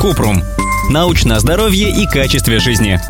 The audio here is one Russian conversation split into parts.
Купрум. Научное здоровье и качестве жизни.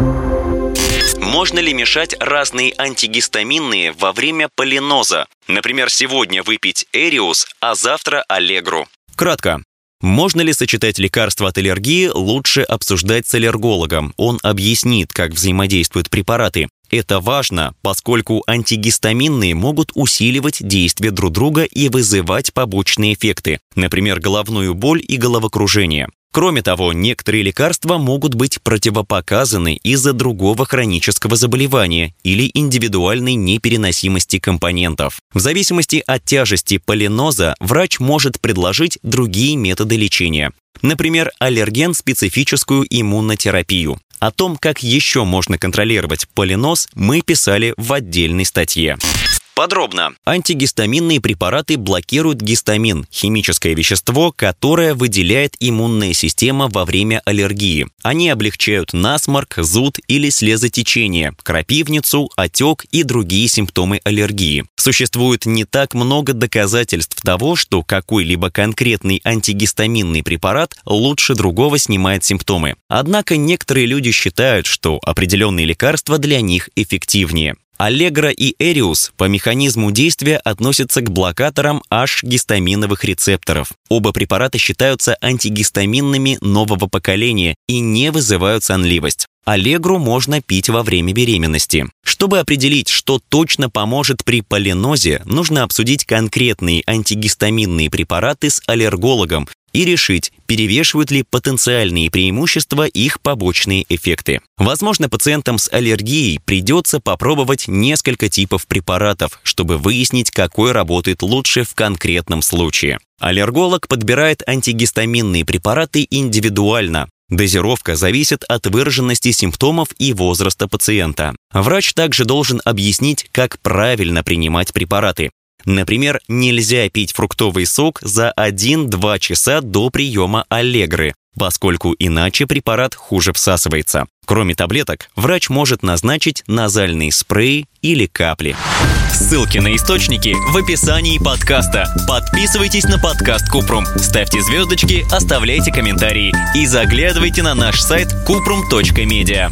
Можно ли мешать разные антигистаминные во время полиноза? Например, сегодня выпить Эриус, а завтра Аллегру. Кратко. Можно ли сочетать лекарства от аллергии, лучше обсуждать с аллергологом. Он объяснит, как взаимодействуют препараты. Это важно, поскольку антигистаминные могут усиливать действие друг друга и вызывать побочные эффекты, например, головную боль и головокружение. Кроме того, некоторые лекарства могут быть противопоказаны из-за другого хронического заболевания или индивидуальной непереносимости компонентов. В зависимости от тяжести полиноза врач может предложить другие методы лечения. Например, аллерген-специфическую иммунотерапию. О том, как еще можно контролировать полиноз, мы писали в отдельной статье. Подробно. Антигистаминные препараты блокируют гистамин – химическое вещество, которое выделяет иммунная система во время аллергии. Они облегчают насморк, зуд или слезотечение, крапивницу, отек и другие симптомы аллергии. Существует не так много доказательств того, что какой-либо конкретный антигистаминный препарат лучше другого снимает симптомы. Однако некоторые люди считают, что определенные лекарства для них эффективнее. Аллегра и Эриус по механизму действия относятся к блокаторам H-гистаминовых рецепторов. Оба препарата считаются антигистаминными нового поколения и не вызывают сонливость. Аллегру можно пить во время беременности. Чтобы определить, что точно поможет при полинозе, нужно обсудить конкретные антигистаминные препараты с аллергологом и решить, перевешивают ли потенциальные преимущества их побочные эффекты. Возможно, пациентам с аллергией придется попробовать несколько типов препаратов, чтобы выяснить, какой работает лучше в конкретном случае. Аллерголог подбирает антигистаминные препараты индивидуально, Дозировка зависит от выраженности симптомов и возраста пациента. Врач также должен объяснить, как правильно принимать препараты. Например, нельзя пить фруктовый сок за 1-2 часа до приема аллегры, поскольку иначе препарат хуже всасывается. Кроме таблеток, врач может назначить назальный спрей или капли. Ссылки на источники в описании подкаста. Подписывайтесь на подкаст Купрум, ставьте звездочки, оставляйте комментарии и заглядывайте на наш сайт kuprum.media.